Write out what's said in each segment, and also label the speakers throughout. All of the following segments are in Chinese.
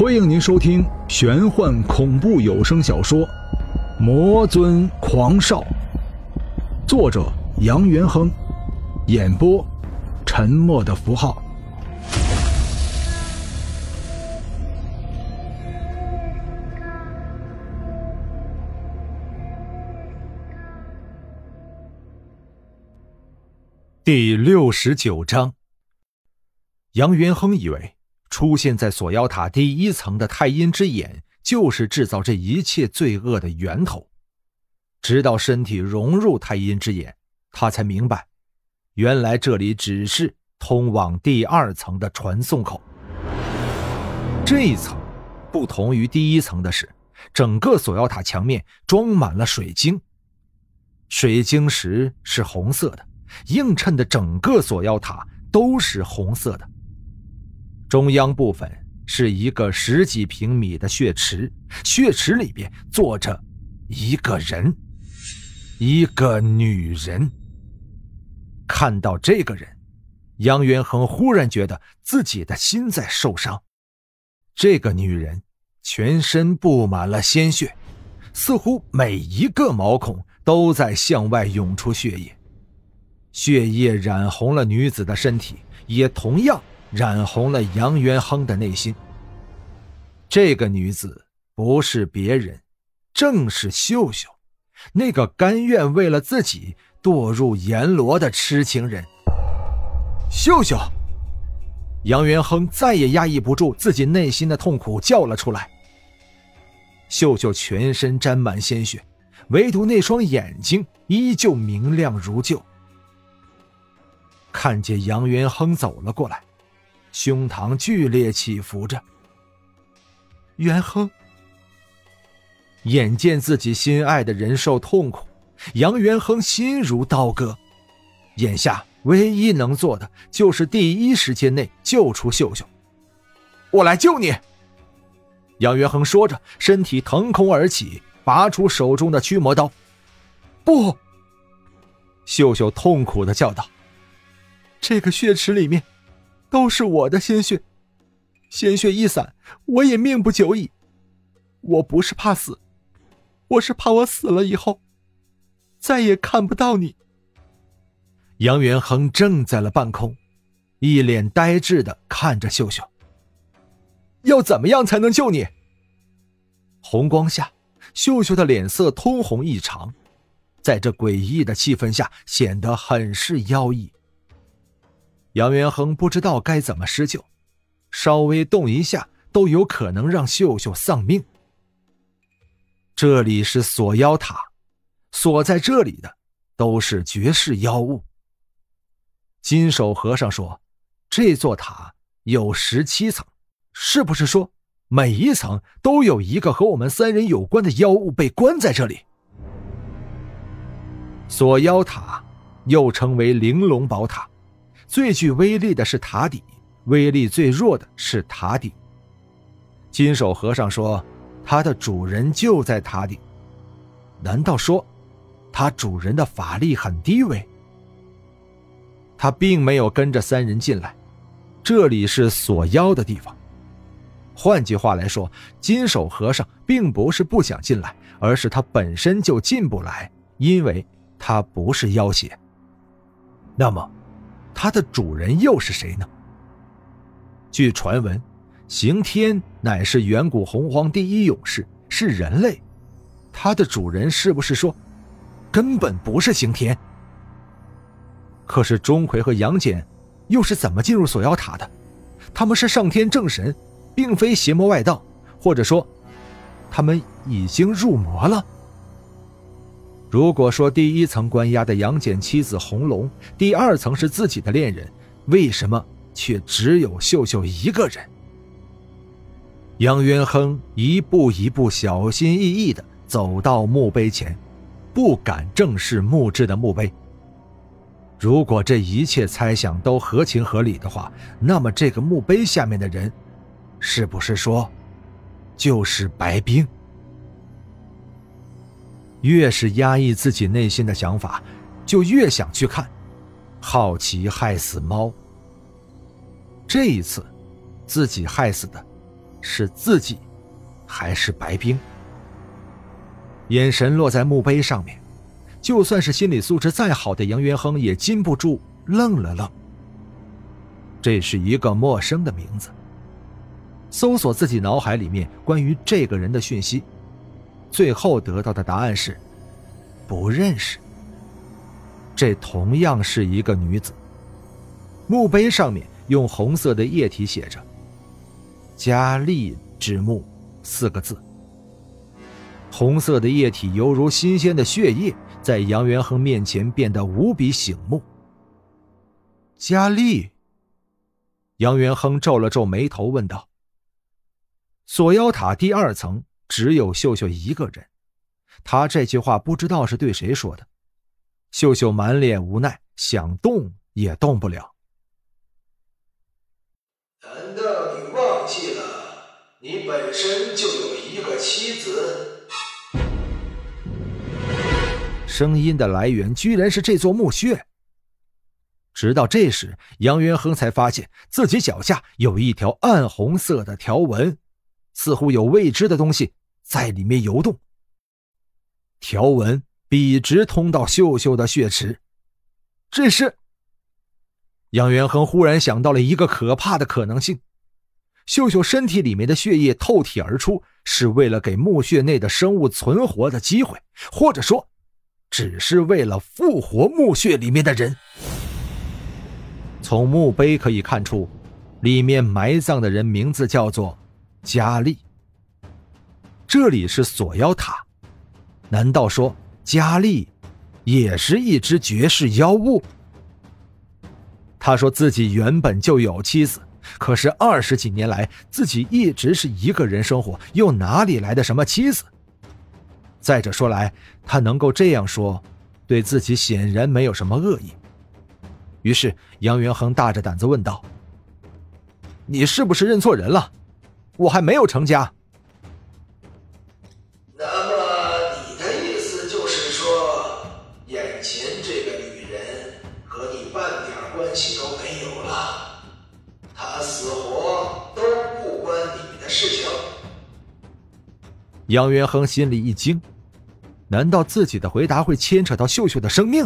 Speaker 1: 欢迎您收听玄幻恐怖有声小说《魔尊狂少》，作者杨元亨，演播沉默的符号。
Speaker 2: 第六十九章，杨元亨以为。出现在锁妖塔第一层的太阴之眼，就是制造这一切罪恶的源头。直到身体融入太阴之眼，他才明白，原来这里只是通往第二层的传送口。这一层不同于第一层的是，整个锁妖塔墙面装满了水晶，水晶石是红色的，映衬的整个锁妖塔都是红色的。中央部分是一个十几平米的血池，血池里边坐着一个人，一个女人。看到这个人，杨元恒忽然觉得自己的心在受伤。这个女人全身布满了鲜血，似乎每一个毛孔都在向外涌出血液，血液染红了女子的身体，也同样。染红了杨元亨的内心。这个女子不是别人，正是秀秀，那个甘愿为了自己堕入阎罗的痴情人。秀秀，杨元亨再也压抑不住自己内心的痛苦，叫了出来。秀秀全身沾满鲜血，唯独那双眼睛依旧明亮如旧。看见杨元亨走了过来。胸膛剧烈起伏着。元亨眼见自己心爱的人受痛苦，杨元亨心如刀割。眼下唯一能做的就是第一时间内救出秀秀。我来救你！杨元亨说着，身体腾空而起，拔出手中的驱魔刀。不！秀秀痛苦的叫道：“这个血池里面……”都是我的鲜血，鲜血一散，我也命不久矣。我不是怕死，我是怕我死了以后，再也看不到你。杨元亨怔在了半空，一脸呆滞的看着秀秀。要怎么样才能救你？红光下，秀秀的脸色通红异常，在这诡异的气氛下，显得很是妖异。杨元亨不知道该怎么施救，稍微动一下都有可能让秀秀丧命。这里是锁妖塔，锁在这里的都是绝世妖物。金手和尚说：“这座塔有十七层，是不是说每一层都有一个和我们三人有关的妖物被关在这里？”锁妖塔又称为玲珑宝塔。最具威力的是塔底，威力最弱的是塔顶。金手和尚说：“他的主人就在塔顶。”难道说，他主人的法力很低微？他并没有跟着三人进来，这里是锁妖的地方。换句话来说，金手和尚并不是不想进来，而是他本身就进不来，因为他不是妖邪。那么。它的主人又是谁呢？据传闻，刑天乃是远古洪荒第一勇士，是人类。它的主人是不是说，根本不是刑天？可是钟馗和杨戬又是怎么进入锁妖塔的？他们是上天正神，并非邪魔外道，或者说，他们已经入魔了。如果说第一层关押的杨戬妻子红龙，第二层是自己的恋人，为什么却只有秀秀一个人？杨元亨一步一步小心翼翼地走到墓碑前，不敢正视木质的墓碑。如果这一切猜想都合情合理的话，那么这个墓碑下面的人，是不是说，就是白冰？越是压抑自己内心的想法，就越想去看。好奇害死猫。这一次，自己害死的，是自己，还是白冰？眼神落在墓碑上面，就算是心理素质再好的杨元亨也禁不住愣了愣。这是一个陌生的名字。搜索自己脑海里面关于这个人的讯息，最后得到的答案是不认识。这同样是一个女子。墓碑上面用红色的液体写着“佳丽之墓”四个字。红色的液体犹如新鲜的血液，在杨元亨面前变得无比醒目。佳丽。杨元亨皱了皱眉头，问道：“锁妖塔第二层只有秀秀一个人，他这句话不知道是对谁说的。”秀秀满脸无奈，想动也动不了。
Speaker 3: 难道你忘记了，你本身就有一个妻子？
Speaker 2: 声音的来源居然是这座墓穴。直到这时，杨元亨才发现自己脚下有一条暗红色的条纹，似乎有未知的东西在里面游动。条纹笔直通到秀秀的血池，这是……杨元亨忽然想到了一个可怕的可能性：秀秀身体里面的血液透体而出，是为了给墓穴内的生物存活的机会，或者说，只是为了复活墓穴里面的人。从墓碑可以看出，里面埋葬的人名字叫做佳丽。这里是锁妖塔，难道说佳丽也是一只绝世妖物？他说自己原本就有妻子，可是二十几年来自己一直是一个人生活，又哪里来的什么妻子？再者说来，他能够这样说，对自己显然没有什么恶意。于是，杨元亨大着胆子问道：“你是不是认错人了？我还没有成家。”杨元亨心里一惊，难道自己的回答会牵扯到秀秀的生命？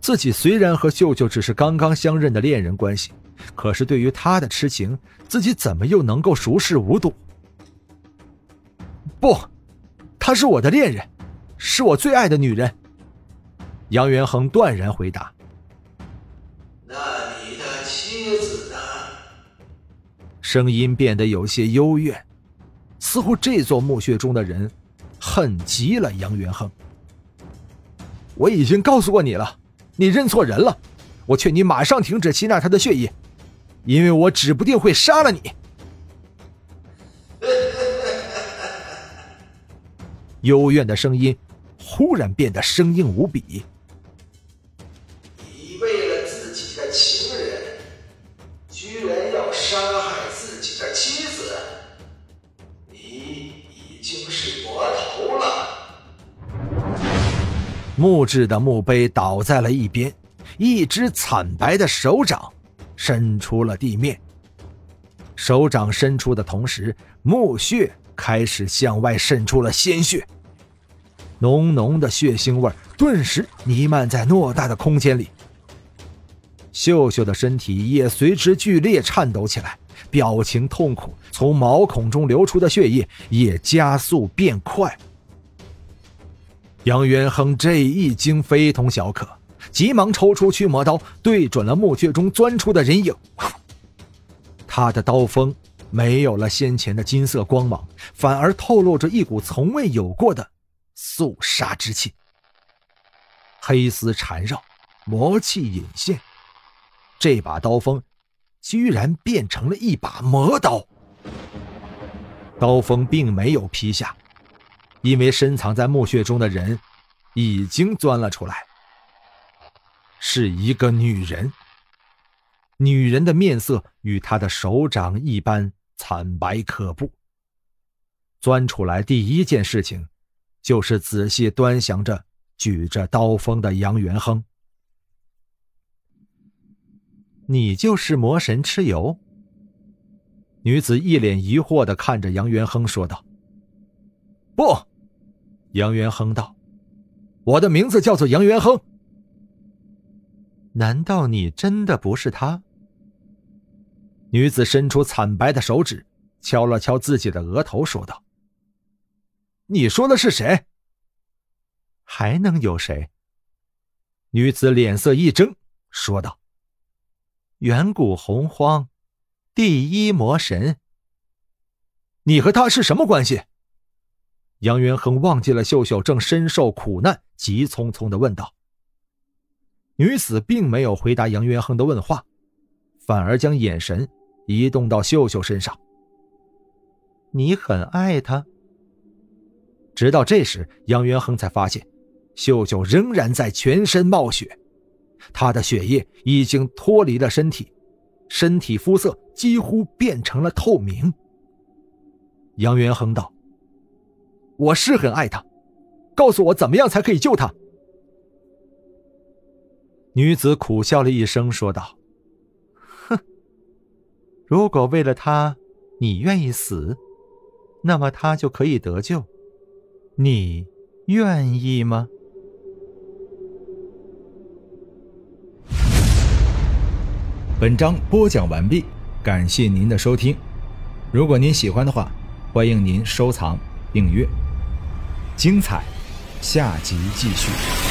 Speaker 2: 自己虽然和秀秀只是刚刚相认的恋人关系，可是对于她的痴情，自己怎么又能够熟视无睹？不，她是我的恋人，是我最爱的女人。杨元亨断然回答。
Speaker 3: 那你的妻子呢？
Speaker 2: 声音变得有些幽怨，似乎这座墓穴中的人恨极了杨元亨。我已经告诉过你了。你认错人了，我劝你马上停止吸纳他的血液，因为我指不定会杀了你。幽怨的声音忽然变得生硬无比。木质的墓碑倒在了一边，一只惨白的手掌伸出了地面。手掌伸出的同时，墓穴开始向外渗出了鲜血，浓浓的血腥味顿时弥漫在偌大的空间里。秀秀的身体也随之剧烈颤抖起来，表情痛苦，从毛孔中流出的血液也加速变快。杨元亨这一惊非同小可，急忙抽出驱魔刀，对准了墓穴中钻出的人影。他的刀锋没有了先前的金色光芒，反而透露着一股从未有过的肃杀之气。黑丝缠绕，魔气隐现，这把刀锋居然变成了一把魔刀。刀锋并没有劈下。因为深藏在墓穴中的人，已经钻了出来。是一个女人。女人的面色与她的手掌一般惨白可怖。钻出来第一件事情，就是仔细端详着举着刀锋的杨元亨。你就是魔神蚩尤。女子一脸疑惑的看着杨元亨说道：“不。”杨元亨道：“我的名字叫做杨元亨。”
Speaker 4: 难道你真的不是他？
Speaker 2: 女子伸出惨白的手指，敲了敲自己的额头，说道：“你说的是谁？
Speaker 4: 还能有谁？”
Speaker 2: 女子脸色一怔，说道：“
Speaker 4: 远古洪荒。”第一魔神，
Speaker 2: 你和他是什么关系？杨元亨忘记了秀秀正身受苦难，急匆匆的问道。女子并没有回答杨元亨的问话，反而将眼神移动到秀秀身上。
Speaker 4: 你很爱他。
Speaker 2: 直到这时，杨元亨才发现，秀秀仍然在全身冒血，她的血液已经脱离了身体。身体肤色几乎变成了透明。杨元亨道：“我是很爱他，告诉我怎么样才可以救他。”女子苦笑了一声，说道：“
Speaker 4: 哼，如果为了他你愿意死，那么他就可以得救，你愿意吗？”
Speaker 1: 本章播讲完毕，感谢您的收听。如果您喜欢的话，欢迎您收藏、订阅。精彩，下集继续。